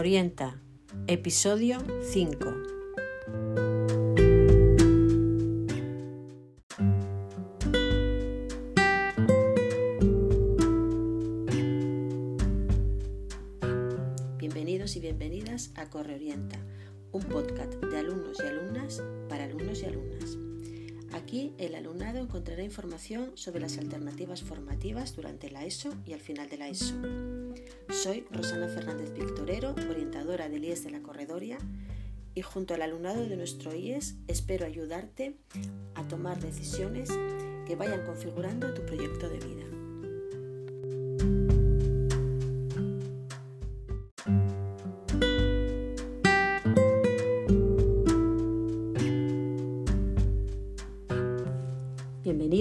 Correorienta, episodio 5. Encontrará información sobre las alternativas formativas durante la ESO y al final de la ESO. Soy Rosana Fernández Victorero, orientadora del IES de la Corredoria y junto al alumnado de nuestro IES espero ayudarte a tomar decisiones que vayan configurando tu proyecto de vida.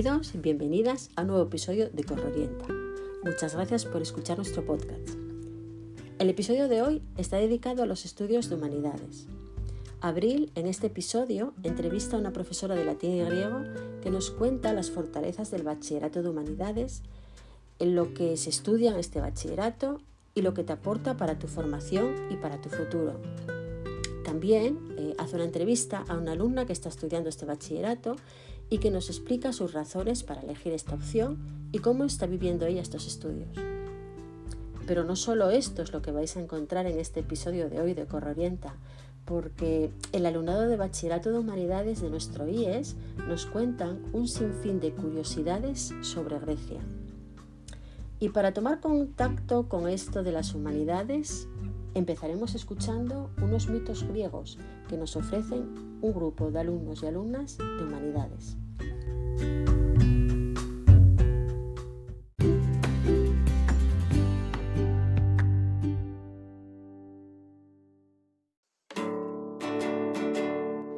Bienvenidos y bienvenidas a un nuevo episodio de Correorienta. Muchas gracias por escuchar nuestro podcast. El episodio de hoy está dedicado a los estudios de humanidades. Abril, en este episodio, entrevista a una profesora de latín y griego que nos cuenta las fortalezas del bachillerato de humanidades, en lo que se estudia en este bachillerato y lo que te aporta para tu formación y para tu futuro. También eh, hace una entrevista a una alumna que está estudiando este bachillerato y que nos explica sus razones para elegir esta opción y cómo está viviendo ella estos estudios. Pero no solo esto es lo que vais a encontrar en este episodio de hoy de Corrorienta, porque el alumnado de Bachillerato de Humanidades de nuestro IES nos cuentan un sinfín de curiosidades sobre Grecia. Y para tomar contacto con esto de las humanidades, empezaremos escuchando unos mitos griegos que nos ofrecen un grupo de alumnos y alumnas de humanidades.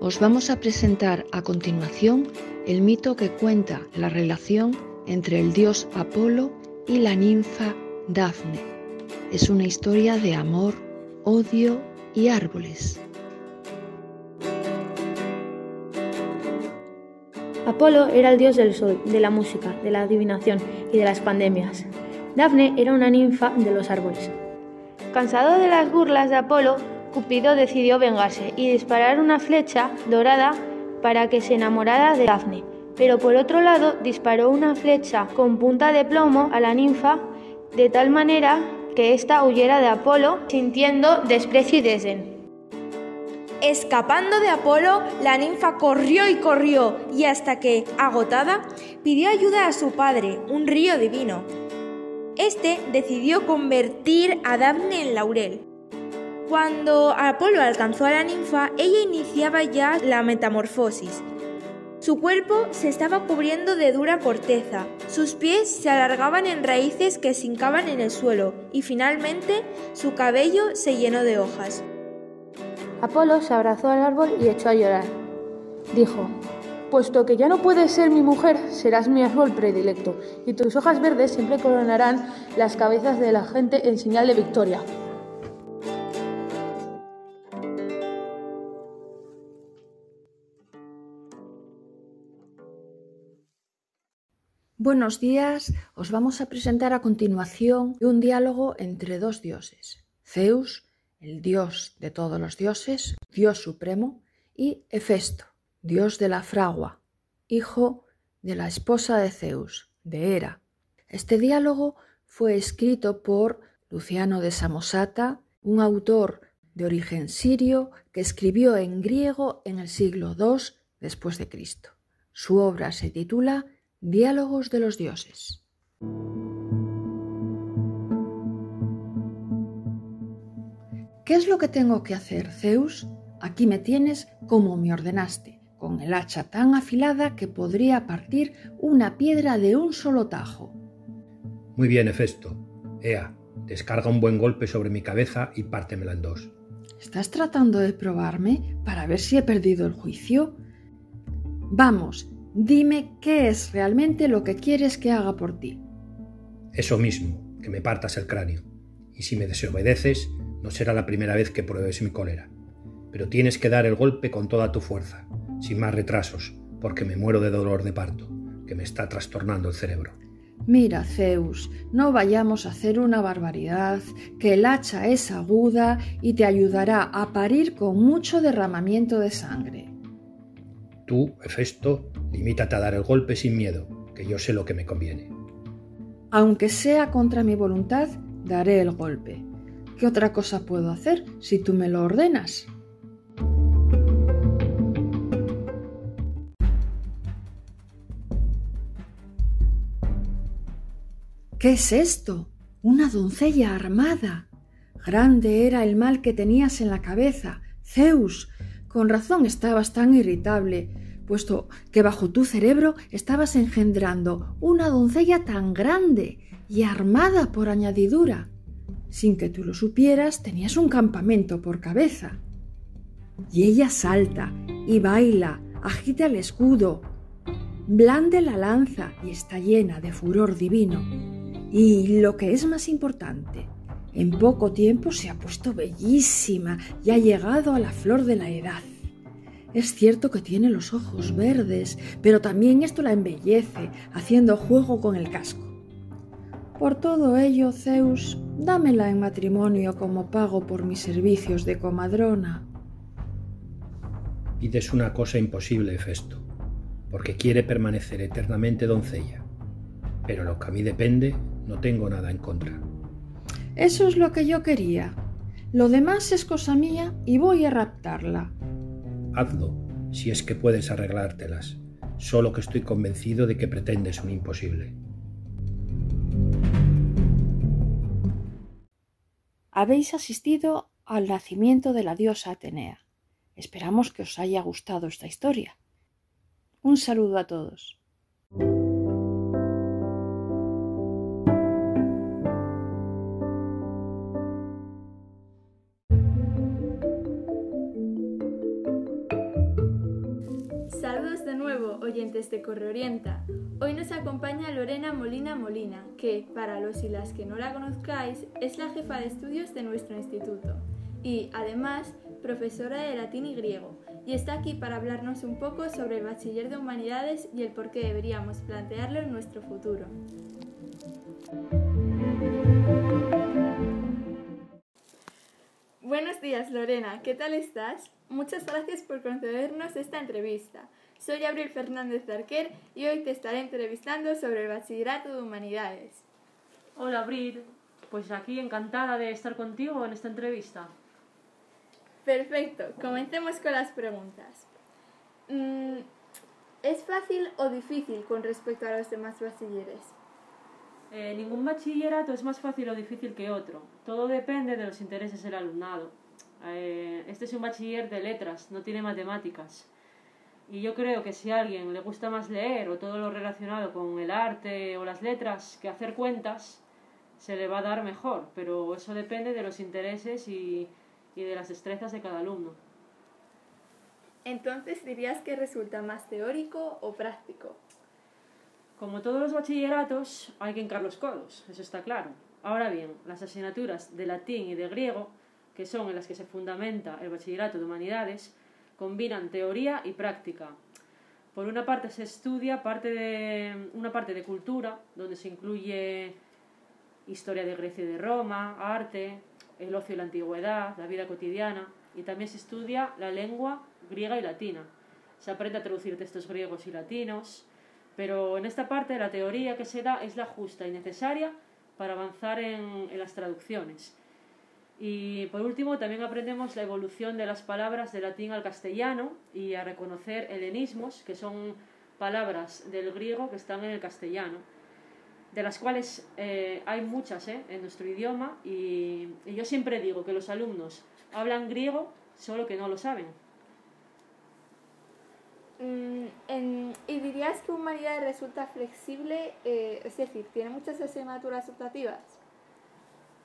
Os vamos a presentar a continuación el mito que cuenta la relación entre el dios Apolo y la ninfa Dafne. Es una historia de amor, odio y árboles. Apolo era el dios del sol, de la música, de la adivinación y de las pandemias. Dafne era una ninfa de los árboles. Cansado de las burlas de Apolo, Cupido decidió vengarse y disparar una flecha dorada para que se enamorara de Dafne. Pero por otro lado disparó una flecha con punta de plomo a la ninfa de tal manera que ésta huyera de Apolo sintiendo desprecio y desdén. Escapando de Apolo, la ninfa corrió y corrió y hasta que, agotada, pidió ayuda a su padre, un río divino. Este decidió convertir a Dafne en laurel. Cuando Apolo alcanzó a la ninfa, ella iniciaba ya la metamorfosis. Su cuerpo se estaba cubriendo de dura corteza, sus pies se alargaban en raíces que se hincaban en el suelo y finalmente su cabello se llenó de hojas. Apolo se abrazó al árbol y echó a llorar. Dijo, Puesto que ya no puedes ser mi mujer, serás mi árbol predilecto, y tus hojas verdes siempre coronarán las cabezas de la gente en señal de victoria. Buenos días, os vamos a presentar a continuación un diálogo entre dos dioses, Zeus, el dios de todos los dioses, dios supremo, y Hefesto, dios de la fragua, hijo de la esposa de Zeus, de Hera. Este diálogo fue escrito por Luciano de Samosata, un autor de origen sirio que escribió en griego en el siglo II después de Cristo. Su obra se titula Diálogos de los dioses. ¿Qué es lo que tengo que hacer, Zeus? Aquí me tienes como me ordenaste, con el hacha tan afilada que podría partir una piedra de un solo tajo. Muy bien, Hefesto. Ea, descarga un buen golpe sobre mi cabeza y pártemela en dos. ¿Estás tratando de probarme para ver si he perdido el juicio? Vamos, Dime qué es realmente lo que quieres que haga por ti. Eso mismo, que me partas el cráneo. Y si me desobedeces, no será la primera vez que pruebes mi cólera. Pero tienes que dar el golpe con toda tu fuerza, sin más retrasos, porque me muero de dolor de parto, que me está trastornando el cerebro. Mira, Zeus, no vayamos a hacer una barbaridad, que el hacha es aguda y te ayudará a parir con mucho derramamiento de sangre. Tú, Hefesto, limítate a dar el golpe sin miedo, que yo sé lo que me conviene. Aunque sea contra mi voluntad, daré el golpe. ¿Qué otra cosa puedo hacer si tú me lo ordenas? ¿Qué es esto? Una doncella armada. Grande era el mal que tenías en la cabeza. Zeus, con razón estabas tan irritable, puesto que bajo tu cerebro estabas engendrando una doncella tan grande y armada por añadidura. Sin que tú lo supieras, tenías un campamento por cabeza. Y ella salta y baila, agita el escudo, blande la lanza y está llena de furor divino. Y lo que es más importante, en poco tiempo se ha puesto bellísima y ha llegado a la flor de la edad. Es cierto que tiene los ojos verdes, pero también esto la embellece, haciendo juego con el casco. Por todo ello, Zeus, dámela en matrimonio como pago por mis servicios de comadrona. Pides una cosa imposible, Festo, porque quiere permanecer eternamente doncella. Pero lo que a mí depende no tengo nada en contra. Eso es lo que yo quería. Lo demás es cosa mía y voy a raptarla. Hazlo, si es que puedes arreglártelas. Solo que estoy convencido de que pretendes un imposible. Habéis asistido al nacimiento de la diosa Atenea. Esperamos que os haya gustado esta historia. Un saludo a todos. Oyentes de Correorienta. Hoy nos acompaña Lorena Molina Molina, que, para los y las que no la conozcáis, es la jefa de estudios de nuestro instituto y, además, profesora de latín y griego, y está aquí para hablarnos un poco sobre el bachiller de humanidades y el por qué deberíamos plantearlo en nuestro futuro. Buenos días, Lorena, ¿qué tal estás? Muchas gracias por concedernos esta entrevista. Soy Abril Fernández Arquer y hoy te estaré entrevistando sobre el Bachillerato de Humanidades. Hola Abril, pues aquí encantada de estar contigo en esta entrevista. Perfecto, comencemos con las preguntas. Mm, ¿Es fácil o difícil con respecto a los demás bachilleres? Eh, ningún bachillerato es más fácil o difícil que otro. Todo depende de los intereses del alumnado. Eh, este es un bachiller de letras, no tiene matemáticas. Y yo creo que si a alguien le gusta más leer o todo lo relacionado con el arte o las letras que hacer cuentas, se le va a dar mejor, pero eso depende de los intereses y, y de las destrezas de cada alumno. Entonces dirías que resulta más teórico o práctico. Como todos los bachilleratos, hay que encar los codos, eso está claro. Ahora bien, las asignaturas de latín y de griego, que son en las que se fundamenta el bachillerato de humanidades, combinan teoría y práctica. Por una parte se estudia parte de, una parte de cultura, donde se incluye historia de Grecia y de Roma, arte, el ocio y la antigüedad, la vida cotidiana, y también se estudia la lengua griega y latina. Se aprende a traducir textos griegos y latinos, pero en esta parte la teoría que se da es la justa y necesaria para avanzar en las traducciones. Y por último, también aprendemos la evolución de las palabras de latín al castellano y a reconocer helenismos, que son palabras del griego que están en el castellano, de las cuales eh, hay muchas eh, en nuestro idioma y, yo siempre digo que los alumnos hablan griego solo que no lo saben. Mm, ¿Y dirías que humanidad resulta flexible? Eh, es decir, ¿tiene muchas asignaturas optativas?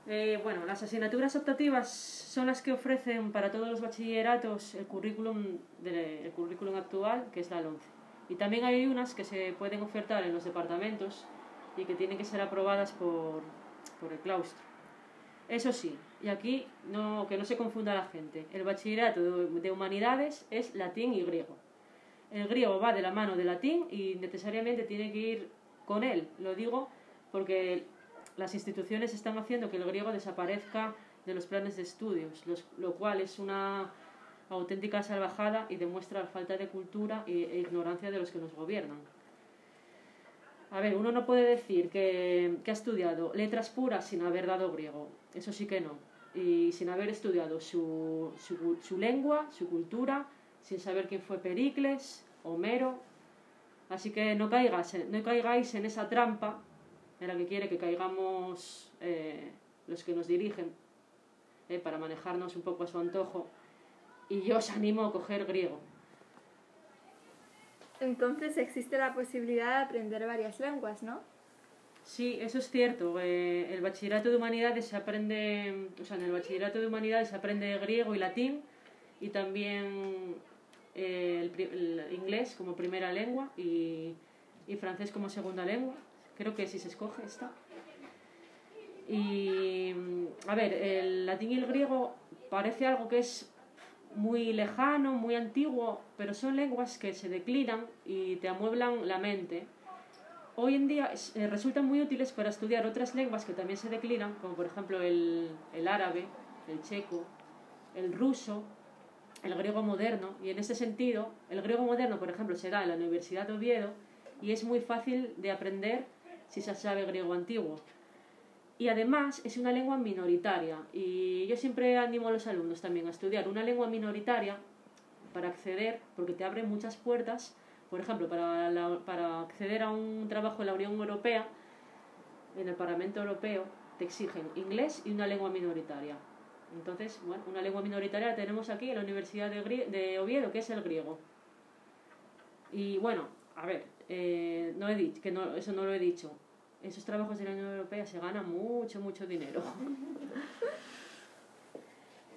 Eh, bueno, las asignaturas optativas son las que ofrecen para todos los bachilleratos el currículum, el currículum actual, que es la 11. Y también hay unas que se pueden ofertar en los departamentos y que tienen que ser aprobadas por, por el claustro. Eso sí, y aquí no, que no se confunda la gente, el bachillerato de humanidades es latín y griego. El griego va de la mano del latín y necesariamente tiene que ir con él. Lo digo porque las instituciones están haciendo que el griego desaparezca de los planes de estudios, lo cual es una auténtica salvajada y demuestra la falta de cultura e ignorancia de los que nos gobiernan. A ver, uno no puede decir que, ha estudiado letras puras sin haber dado griego, eso sí que no, y sin haber estudiado su, su lengua, su cultura, sin saber quién fue Pericles, Homero, así que no, caigas, no caigáis en esa trampa en la que quiere que caigamos eh, los que nos dirigen eh, para manejarnos un poco a su antojo y yo os animo a coger griego. Entonces existe la posibilidad de aprender varias lenguas, ¿no? Sí, eso es cierto. Eh, el bachillerato de humanidades se aprende, o sea, en el bachillerato de humanidades se aprende griego y latín y también el, inglés como primera lengua y, y francés como segunda lengua. Creo que si se escoge esta. Y, a ver, el latín y el griego parece algo que es muy lejano, muy antiguo, pero son lenguas que se declinan y te amueblan la mente. Hoy en día eh, resultan muy útiles para estudiar otras lenguas que también se declinan, como por ejemplo el, el árabe, el checo, el ruso, el griego moderno. Y en ese sentido, el griego moderno, por ejemplo, se da en la Universidad de Oviedo y es muy fácil de aprender si se sabe griego antiguo. Y además es una lengua minoritaria y yo siempre animo a los alumnos también a estudiar una lengua minoritaria para acceder, porque te abre muchas puertas, por ejemplo, para, para acceder a un trabajo en la Unión Europea, en el Parlamento Europeo, te exigen inglés y una lengua minoritaria. Entonces, bueno, una lengua minoritaria la tenemos aquí en la Universidad de, de Oviedo, que es el griego. Y bueno, a ver, eh, no he dicho, que no, eso no lo he dicho. Esos trabajos de la Unión Europea se gana mucho, mucho dinero.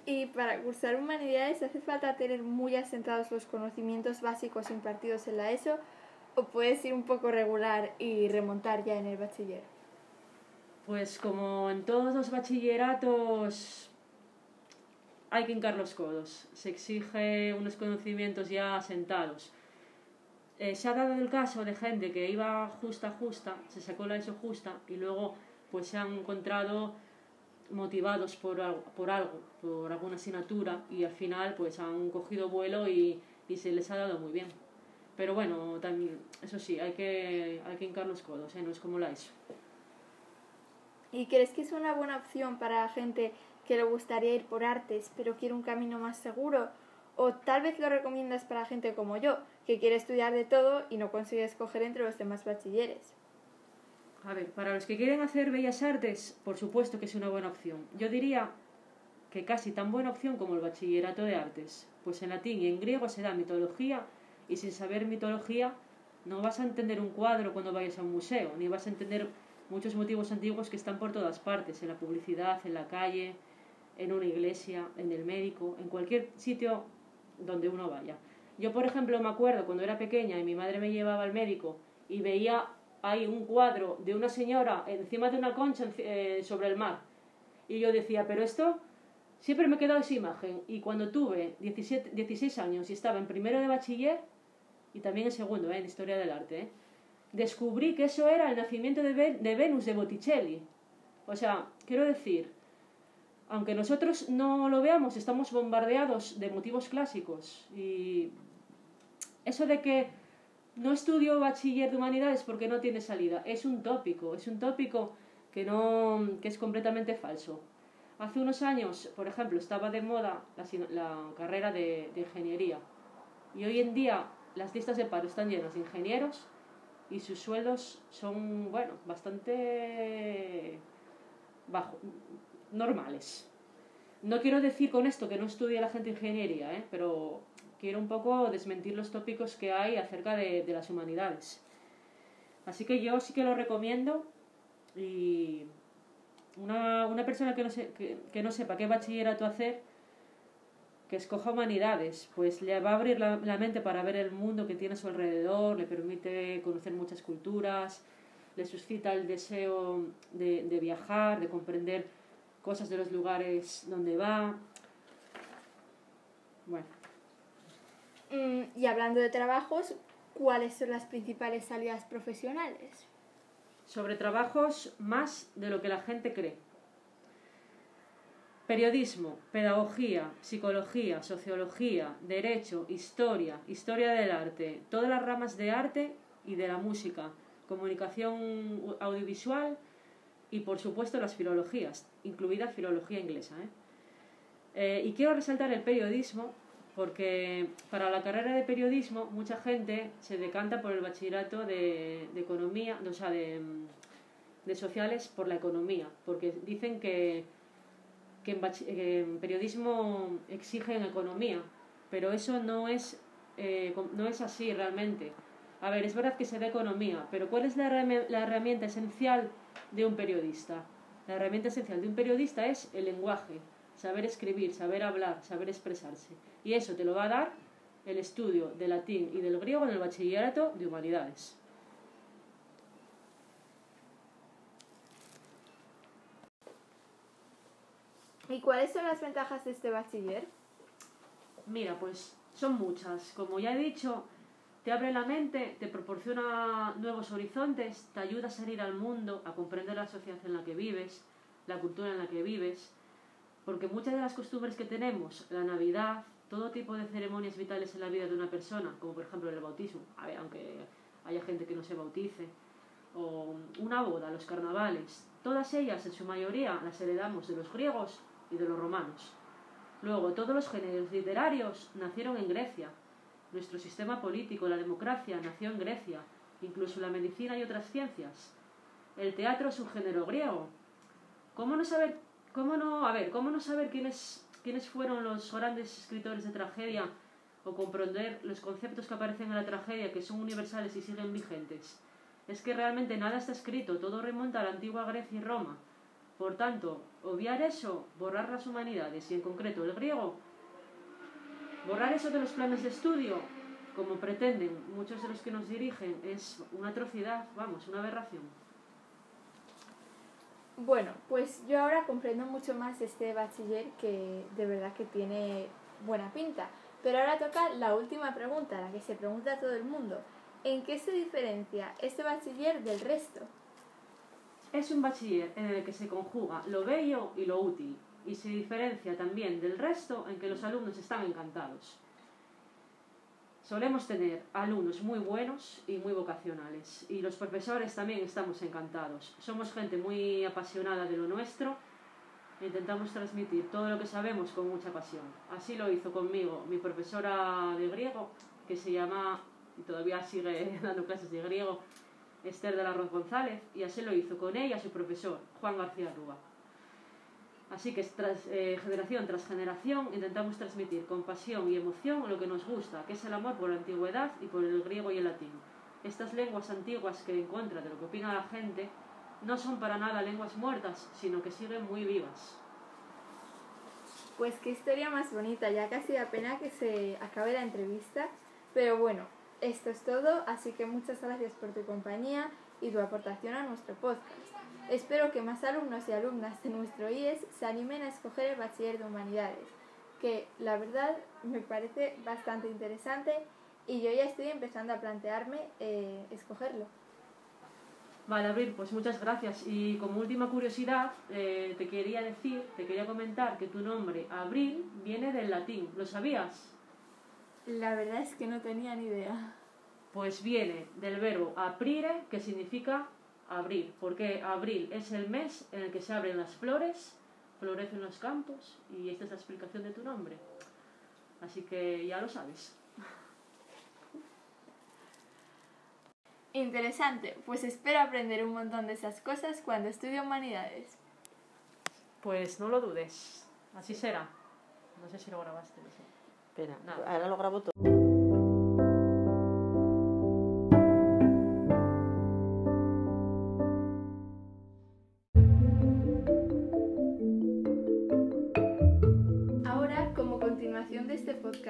Y para cursar humanidades hace falta tener muy asentados los conocimientos básicos impartidos en la ESO o puedes ir un poco regular y remontar ya en el bachiller. Pues como en todos los bachilleratos hay que hincar los codos. Se exige unos conocimientos ya asentados. Eh, se ha dado el caso de gente que iba justa, justa, se sacó la ESO justa y luego pues se han encontrado motivados por, por algo, por alguna asignatura y al final pues han cogido vuelo y, y se les ha dado muy bien. Pero bueno, también, eso sí, hay que, hay que hincar los codos, ¿eh? no es como la ESO. ¿Y crees que es una buena opción para gente que le gustaría ir por artes pero quiere un camino más seguro? O tal vez lo recomiendas para gente como yo, que quiere estudiar de todo y no consigue escoger entre los demás bachilleres. A ver, para los que quieren hacer bellas artes, por supuesto que es una buena opción. Yo diría que casi tan buena opción como el bachillerato de artes, pues en latín y en griego se da mitología y sin saber mitología no vas a entender un cuadro cuando vayas a un museo, ni vas a entender muchos motivos antiguos que están por todas partes, en la publicidad, en la calle, en una iglesia, en el médico, en cualquier sitio donde uno vaya. Yo, por ejemplo, me acuerdo cuando era pequeña y mi madre me llevaba al médico y veía ahí un cuadro de una señora encima de una concha eh, sobre el mar. Y yo decía, pero esto siempre me he quedado esa imagen. Y cuando tuve 17, 16 años y estaba en primero de bachiller, y también en segundo, eh, en historia del arte, eh, descubrí que eso era el nacimiento de, de Venus de Botticelli. O sea, quiero decir, aunque nosotros no lo veamos, estamos bombardeados de motivos clásicos. Y eso de que no estudio bachiller de humanidades porque no tiene salida, es un tópico, es un tópico que, no, que es completamente falso. Hace unos años, por ejemplo, estaba de moda la, carrera de, ingeniería y hoy en día las listas de paro están llenas de ingenieros y sus sueldos son, bueno, bastante bajo, normales. No quiero decir con esto que no estudie la gente ingeniería, ¿eh? pero quiero un poco desmentir los tópicos que hay acerca de, las humanidades. Así que yo sí que lo recomiendo y una, una persona que no, que, no, sepa qué bachillerato hacer, que escoja humanidades, pues le va a abrir la, mente para ver el mundo que tiene a su alrededor, le permite conocer muchas culturas, le suscita el deseo de, de viajar, de comprender cosas de los lugares donde va. Bueno. Mm, y hablando de trabajos, ¿cuáles son las principales salidas profesionales? sobre trabajos más de lo que la gente cree. Periodismo, pedagogía, psicología, sociología, derecho, historia, historia del arte, todas las ramas de arte y de la música, comunicación audiovisual y por supuesto las filologías, incluida filología inglesa. ¿eh? Eh, y quiero resaltar el periodismo porque para la carrera de periodismo mucha gente se decanta por el bachillerato de, economía, o sea, de, de sociales por la economía, porque dicen que que en, periodismo exigen economía, pero eso no es, eh, no es así realmente. A ver, es verdad que se da economía, pero ¿cuál es la, la herramienta esencial de un periodista? La herramienta esencial de un periodista es el lenguaje, saber escribir, saber hablar, saber expresarse. Y eso te lo va a dar el estudio del latín y del griego en el bachillerato de humanidades. ¿Y cuáles son las ventajas de este bachiller? Mira, pues son muchas. Como ya he dicho, te abre la mente, te proporciona nuevos horizontes, te ayuda a salir al mundo, a comprender la sociedad en la que vives, la cultura en la que vives, porque muchas de las costumbres que tenemos, la Navidad, todo tipo de ceremonias vitales en la vida de una persona, como por ejemplo el bautismo, aunque haya gente que no se bautice, o una boda, los carnavales, todas ellas en su mayoría las heredamos de los griegos y de los romanos. Luego, todos los géneros literarios nacieron en Grecia. Nuestro sistema político, la democracia, nació en Grecia, incluso la medicina y otras ciencias. El teatro es un género griego. ¿Cómo no saber, cómo no, a ver, cómo no saber quiénes, quiénes fueron los grandes escritores de tragedia o comprender los conceptos que aparecen en la tragedia que son universales y siguen vigentes? Es que realmente nada está escrito, todo remonta a la antigua Grecia y Roma. Por tanto, obviar eso, borrar las humanidades y en concreto el griego, borrar eso de los planes de estudio, como pretenden muchos de los que nos dirigen, es una atrocidad, vamos, una aberración. Bueno, pues yo ahora comprendo mucho más este bachiller que de verdad que tiene buena pinta. Pero ahora toca la última pregunta, la que se pregunta a todo el mundo. ¿En qué se diferencia este bachiller del resto? Es un bachiller en el que se conjuga lo bello y lo útil, y se diferencia también del resto en que los alumnos están encantados. Solemos tener alumnos muy buenos y muy vocacionales, y los profesores también estamos encantados. Somos gente muy apasionada de lo nuestro e intentamos transmitir todo lo que sabemos con mucha pasión. Así lo hizo conmigo mi profesora de griego, que se llama, y todavía sigue dando clases de griego, Esther de la Roz González, y así lo hizo con ella su profesor, Juan García Rúa. Así que tras, eh, generación tras generación intentamos transmitir con pasión y emoción lo que nos gusta, que es el amor por la antigüedad y por el griego y el latín. Estas lenguas antiguas que en contra de lo que opina la gente no son para nada lenguas muertas, sino que siguen muy vivas. Pues qué historia más bonita, ya casi da pena que se acabe la entrevista, pero bueno, esto es todo, así que muchas gracias por tu compañía y tu aportación a nuestro podcast. Espero que más alumnos y alumnas de nuestro IES se animen a escoger el bachiller de humanidades, que la verdad me parece bastante interesante y yo ya estoy empezando a plantearme eh, escogerlo. Vale, Abril, pues muchas gracias. Y como última curiosidad, eh, te quería decir, te quería comentar que tu nombre, Abril, viene del latín. ¿Lo sabías? La verdad es que no tenía ni idea. Pues viene del verbo aprire, que significa abrir, porque abril es el mes en el que se abren las flores, florecen los campos, y esta es la explicación de tu nombre. Así que ya lo sabes. Interesante, pues espero aprender un montón de esas cosas cuando estudie humanidades. Pues no lo dudes, así será. No sé si lo grabaste. Espera, ahora lo grabo todo.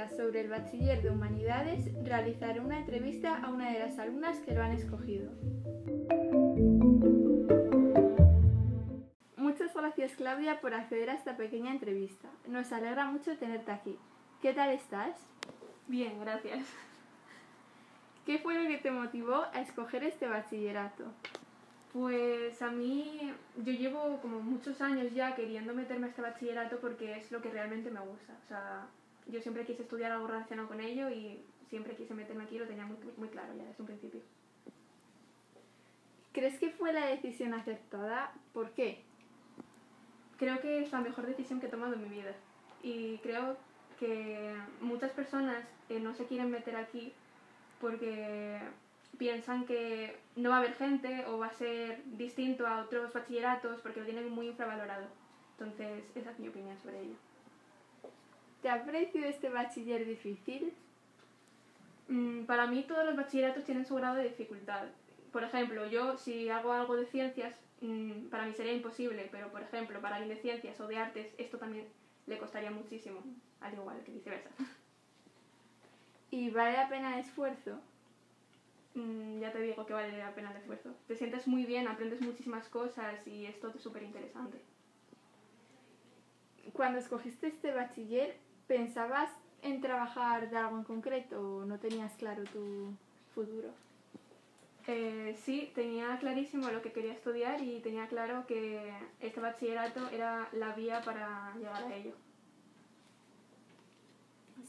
Sobre el bachiller de humanidades, realizaré una entrevista a una de las alumnas que lo han escogido. Muchas gracias Claudia por acceder a esta pequeña entrevista. Nos alegra mucho tenerte aquí. ¿Qué tal estás? Bien, gracias. ¿Qué fue lo que te motivó a escoger este bachillerato? Pues a mí, yo llevo como muchos años ya queriendo meterme a este bachillerato porque es lo que realmente me gusta. O sea, yo siempre quise estudiar algo relacionado con ello y siempre quise meterme aquí, lo tenía muy, muy claro ya desde un principio. ¿Crees que fue la decisión acertada? ¿Por qué? Creo que es la mejor decisión que he tomado en mi vida. Y creo que muchas personas eh, no se quieren meter aquí porque piensan que no va a haber gente o va a ser distinto a otros bachilleratos porque lo tienen muy infravalorado. Entonces, esa es mi opinión sobre ello. ¿Te ha parecido este bachiller difícil? Mm, para mí todos los bachilleratos tienen su grado de dificultad. Por ejemplo, yo si hago algo de ciencias, mm, para mí sería imposible, pero por ejemplo, para alguien de ciencias o de artes, esto también le costaría muchísimo, al igual que viceversa. ¿Y vale la pena el esfuerzo? Mm, ya te digo que vale la pena el esfuerzo. Te sientes muy bien, aprendes muchísimas cosas y es todo súper interesante. Cuando escogiste este bachiller, ¿pensabas en trabajar de algo en concreto o no tenías claro tu futuro? Eh, sí, tenía clarísimo lo que quería estudiar y tenía claro que este bachillerato era la vía para llegar a ello.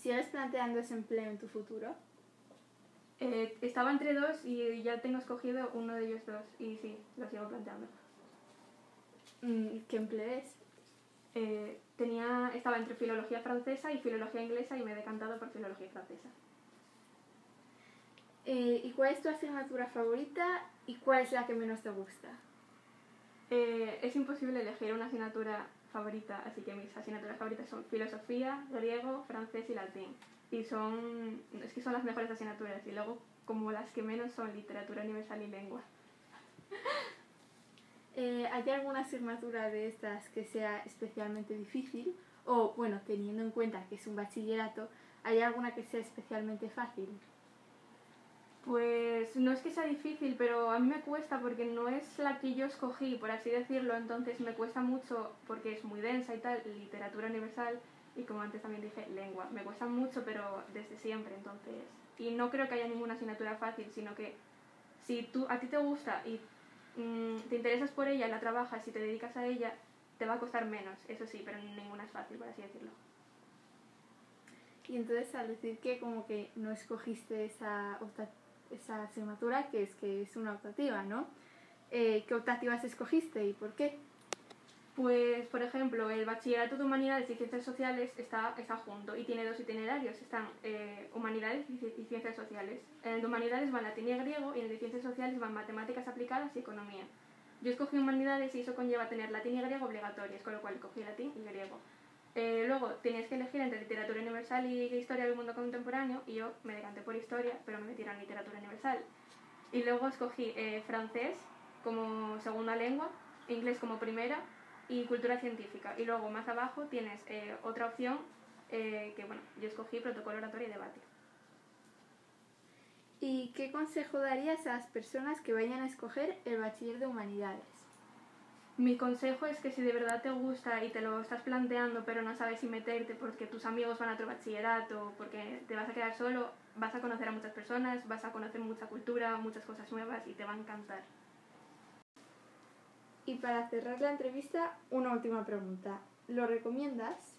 ¿Sigues planteando ese empleo en tu futuro? Eh, estaba entre dos y ya tengo escogido uno de ellos dos y sí, lo sigo planteando. Mm, ¿Qué empleo es? Eh, tenía, estaba entre filología francesa y filología inglesa y me he decantado por filología francesa. Eh, ¿Y cuál es tu asignatura favorita y cuál es la que menos te gusta? Eh, es imposible elegir una asignatura favorita, así que mis asignaturas favoritas son filosofía, griego, francés y latín. Y son, es que son las mejores asignaturas. Y luego, como las que menos son literatura universal y lengua. Eh, ¿Hay alguna asignatura de estas que sea especialmente difícil? O, bueno, teniendo en cuenta que es un bachillerato, ¿hay alguna que sea especialmente fácil? Pues no es que sea difícil, pero a mí me cuesta porque no es la que yo escogí, por así decirlo, entonces me cuesta mucho porque es muy densa y tal, literatura universal y como antes también dije, lengua. Me cuesta mucho, pero desde siempre, entonces. Y no creo que haya ninguna asignatura fácil, sino que si tú, a ti te gusta y mm, te interesas por ella, la trabajas y te dedicas a ella, te va a costar menos, eso sí, pero ninguna es fácil, por así decirlo. Y entonces al decir que como que no escogiste esa esa asignatura que es que es una optativa, ¿no? Eh, ¿Qué optativas escogiste y por qué? Pues, por ejemplo, el Bachillerato de Humanidades y Ciencias Sociales está, está junto y tiene dos itinerarios. Están eh, Humanidades y Ciencias Sociales. En el de Humanidades van latín y griego y en el de Ciencias Sociales van Matemáticas Aplicadas y Economía. Yo escogí Humanidades y eso conlleva tener latín y griego obligatorios, con lo cual cogí latín y griego. Eh, luego tenías que elegir entre literatura universal y historia del mundo contemporáneo y yo me decanté por historia, pero me metí en literatura universal. Y luego escogí eh, francés como segunda lengua, inglés como primera y cultura científica. Y luego más abajo tienes eh, otra opción que, bueno, yo escogí protocolo oratorio y debate. ¿Y qué consejo darías a las personas que vayan a escoger el bachiller de humanidades? Mi consejo es que si de verdad te gusta y te lo estás planteando pero no sabes si meterte porque tus amigos van a otro bachillerato, porque te vas a quedar solo, vas a conocer a muchas personas, vas a conocer mucha cultura, muchas cosas nuevas y te va a encantar. Y para cerrar la entrevista, una última pregunta. ¿Lo recomiendas?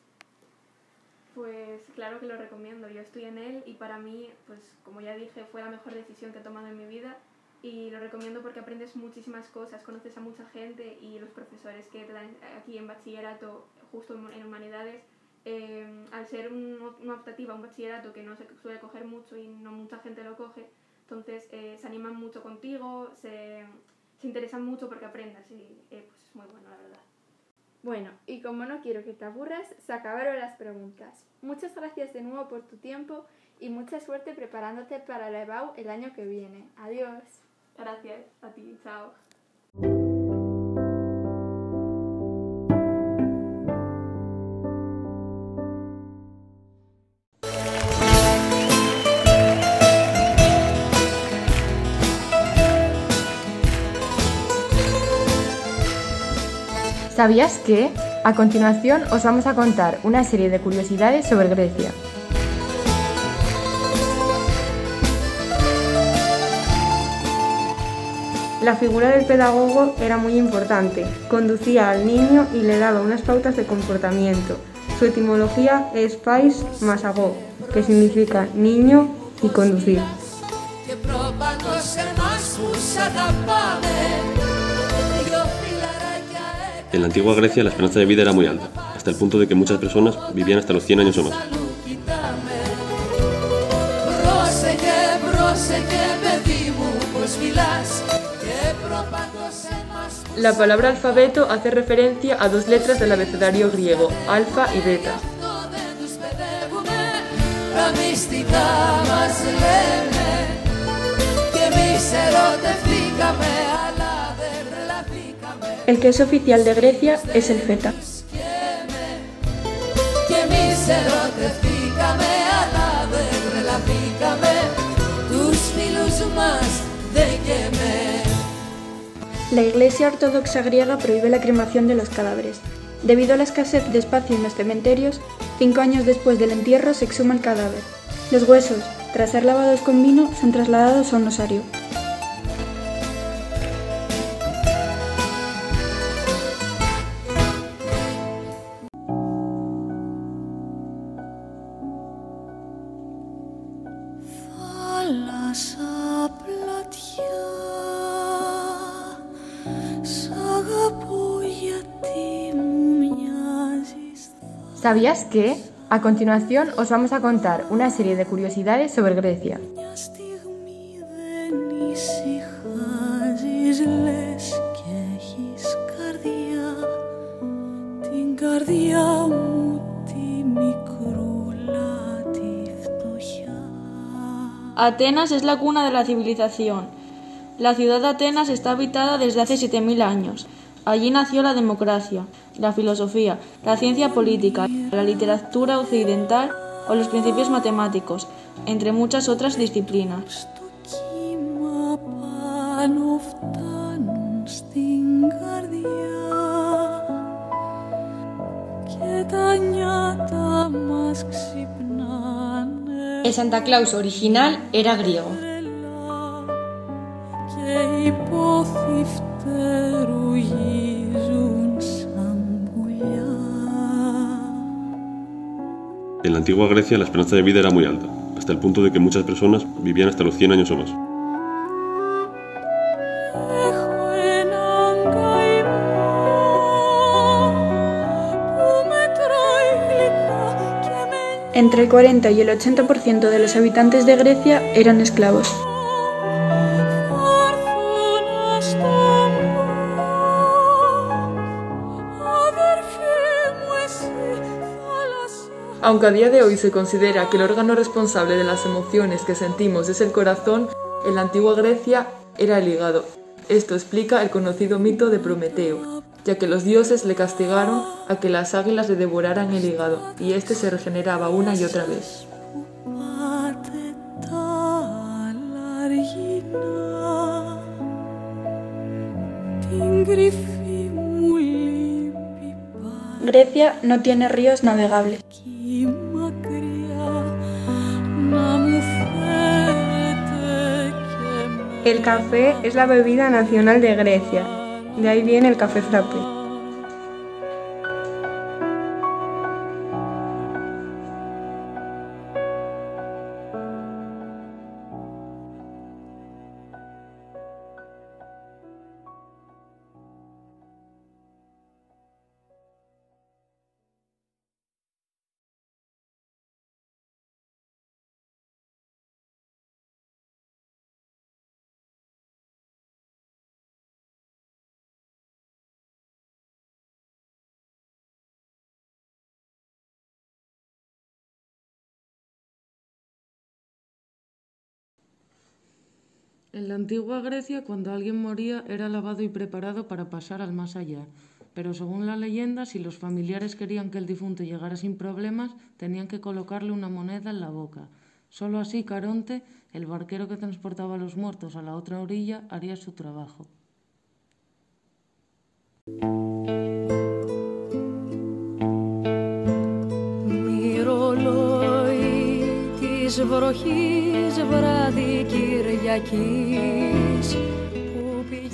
Pues claro que lo recomiendo. Yo estoy en él y para mí, pues como ya dije, fue la mejor decisión que he tomado en mi vida y lo recomiendo porque aprendes muchísimas cosas, conoces a mucha gente y los profesores que te dan aquí en bachillerato, justo en humanidades, eh, al ser una optativa, un bachillerato que no se suele coger mucho y no mucha gente lo coge, entonces eh, se animan mucho contigo, se, se, interesan mucho porque aprendas y eh, pues es muy bueno, la verdad. Bueno, y como no quiero que te aburras, se acabaron las preguntas. Muchas gracias de nuevo por tu tiempo y mucha suerte preparándote para la EBAU el año que viene. Adiós. Gracias a ti, chao. ¿Sabías que? A continuación os vamos a contar una serie de curiosidades sobre Grecia. La figura del pedagogo era muy importante. Conducía al niño y le daba unas pautas de comportamiento. Su etimología es pais masagó, que significa niño y conducir. En la antigua Grecia la esperanza de vida era muy alta, hasta el punto de que muchas personas vivían hasta los 100 años o más. La palabra alfabeto hace referencia a dos letras del abecedario griego, alfa y beta. El queso oficial de Grecia es el feta. La Iglesia Ortodoxa griega prohíbe la cremación de los cadáveres. Debido a la escasez de espacio en los cementerios, cinco años después del entierro se exhuma el cadáver. Los huesos, tras ser lavados con vino, son trasladados a un osario. ¿Sabías que? A continuación os vamos a contar una serie de curiosidades sobre Grecia. Atenas es la cuna de la civilización. La ciudad de Atenas está habitada desde hace 7.000 años. Allí nació la democracia, la filosofía, la ciencia política, la literatura occidental o los principios matemáticos, entre muchas otras disciplinas. El Santa Claus original era griego. En la antigua Grecia la esperanza de vida era muy alta, hasta el punto de que muchas personas vivían hasta los 100 años o más. Entre el 40 y el 80% de los habitantes de Grecia eran esclavos. Aunque a día de hoy se considera que el órgano responsable de las emociones que sentimos es el corazón, en la antigua Grecia era el hígado. Esto explica el conocido mito de Prometeo, ya que los dioses le castigaron a que las águilas le devoraran el hígado, y éste se regeneraba una y otra vez. Grecia no tiene ríos navegables. El café es la bebida nacional de Grecia. De ahí viene el café frappé. En la antigua Grecia, cuando alguien moría, era lavado y preparado para pasar al más allá. Pero según la leyenda, si los familiares querían que el difunto llegara sin problemas, tenían que colocarle una moneda en la boca. Solo así Caronte, el barquero que transportaba a los muertos a la otra orilla, haría su trabajo.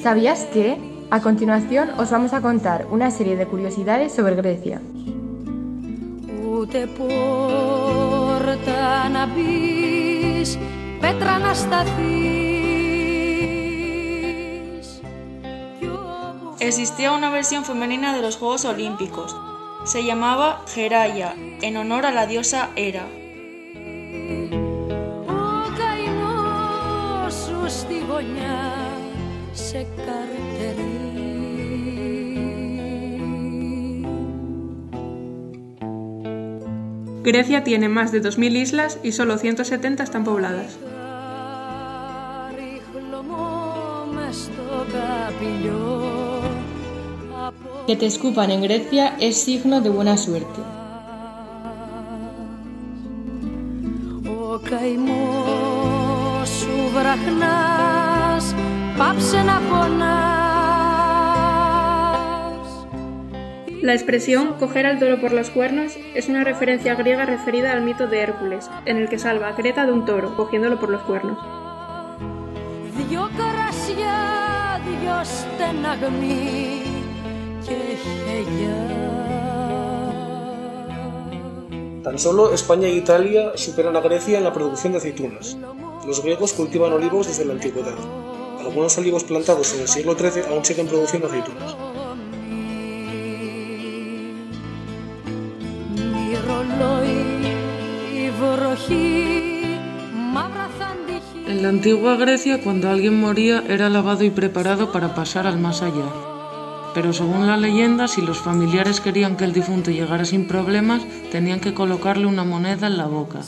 ¿Sabías que? A continuación os vamos a contar una serie de curiosidades sobre Grecia. Existía una versión femenina de los Juegos Olímpicos. Se llamaba Geraya, en honor a la diosa Hera. Grecia tiene más de 2.000 islas y solo 170 están pobladas. Que te escupan en Grecia es signo de buena suerte. La expresión coger al toro por los cuernos es una referencia griega referida al mito de Hércules, en el que salva a Creta de un toro, cogiéndolo por los cuernos. Tan solo España e Italia superan a Grecia en la producción de aceitunas. Los griegos cultivan olivos desde la antigüedad. Algunos olivos plantados en el siglo XIII aún siguen produciendo aceitunas. En la antigua Grecia, cuando alguien moría, era lavado y preparado para pasar al más allá. Pero según la leyenda, si los familiares querían que el difunto llegara sin problemas, tenían que colocarle una moneda en la boca.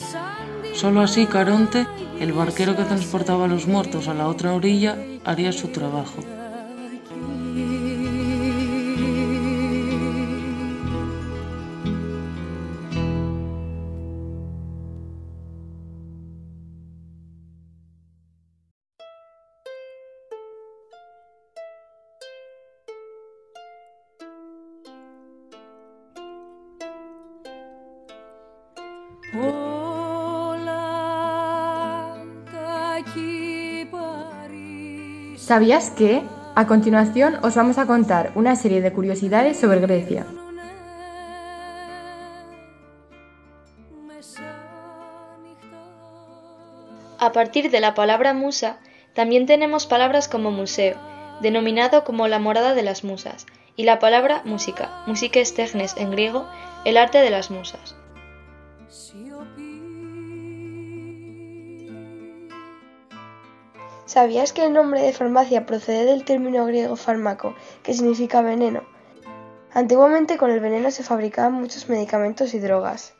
Solo así Caronte, el barquero que transportaba a los muertos a la otra orilla, haría su trabajo. ¿Sabías que? A continuación os vamos a contar una serie de curiosidades sobre Grecia. A partir de la palabra musa, también tenemos palabras como museo, denominado como la morada de las musas, y la palabra música, musiques technes en griego, el arte de las musas. ¿Sabías que el nombre de farmacia procede del término griego fármaco, que significa veneno? Antiguamente con el veneno se fabricaban muchos medicamentos y drogas.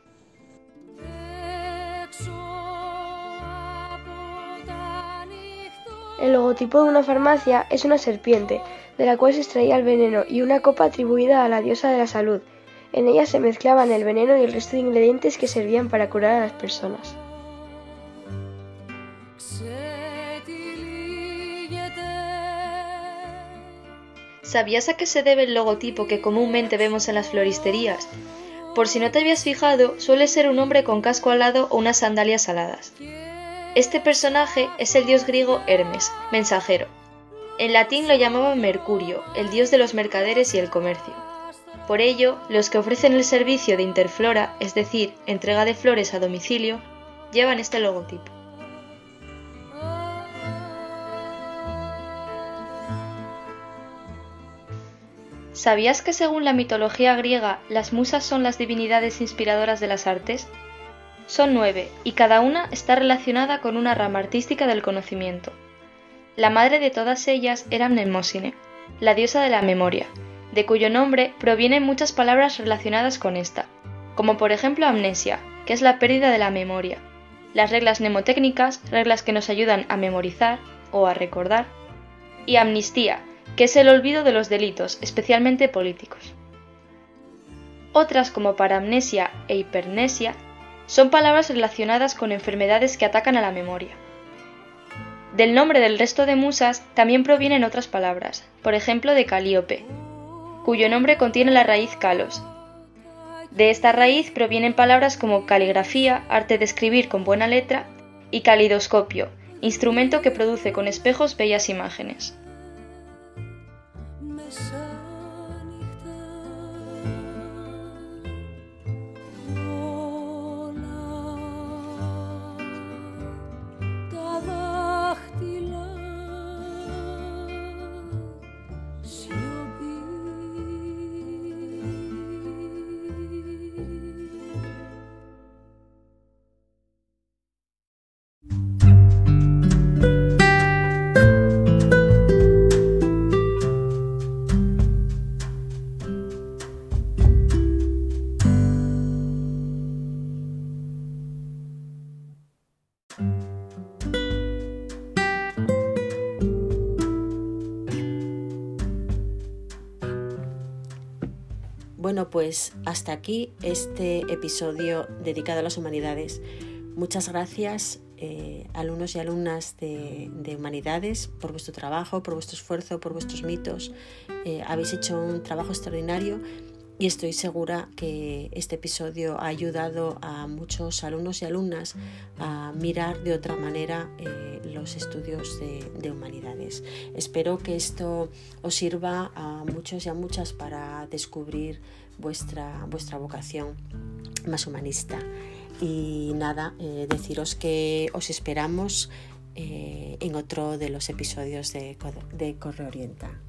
El logotipo de una farmacia es una serpiente, de la cual se extraía el veneno, y una copa atribuida a la diosa de la salud. En ella se mezclaban el veneno y el resto de ingredientes que servían para curar a las personas. ¿Sabías a qué se debe el logotipo que comúnmente vemos en las floristerías? Por si no te habías fijado, suele ser un hombre con casco alado o unas sandalias aladas. Este personaje es el dios griego Hermes, mensajero. En latín lo llamaban Mercurio, el dios de los mercaderes y el comercio. Por ello, los que ofrecen el servicio de interflora, es decir, entrega de flores a domicilio, llevan este logotipo. ¿Sabías que según la mitología griega las musas son las divinidades inspiradoras de las artes? Son nueve, y cada una está relacionada con una rama artística del conocimiento. La madre de todas ellas era Mnemosine, la diosa de la memoria, de cuyo nombre provienen muchas palabras relacionadas con esta, como por ejemplo amnesia, que es la pérdida de la memoria, las reglas mnemotécnicas, reglas que nos ayudan a memorizar o a recordar, y amnistía, que es el olvido de los delitos, especialmente políticos. Otras como paramnesia e hipernesia son palabras relacionadas con enfermedades que atacan a la memoria. Del nombre del resto de musas también provienen otras palabras, por ejemplo de Calíope, cuyo nombre contiene la raíz kalos. De esta raíz provienen palabras como caligrafía, arte de escribir con buena letra, y calidoscopio, instrumento que produce con espejos bellas imágenes. so Bueno, pues hasta aquí este episodio dedicado a las humanidades. Muchas gracias eh, alumnos y alumnas de, humanidades por vuestro trabajo, por vuestro esfuerzo, por vuestros mitos. Eh, habéis hecho un trabajo extraordinario y estoy segura que este episodio ha ayudado a muchos alumnos y alumnas a mirar de otra manera eh, los estudios de, humanidades. Espero que esto os sirva a muchos y a muchas para descubrir vuestra, vuestra vocación más humanista. Y nada, eh, deciros que os esperamos eh, en otro de los episodios de, de Corre Orienta.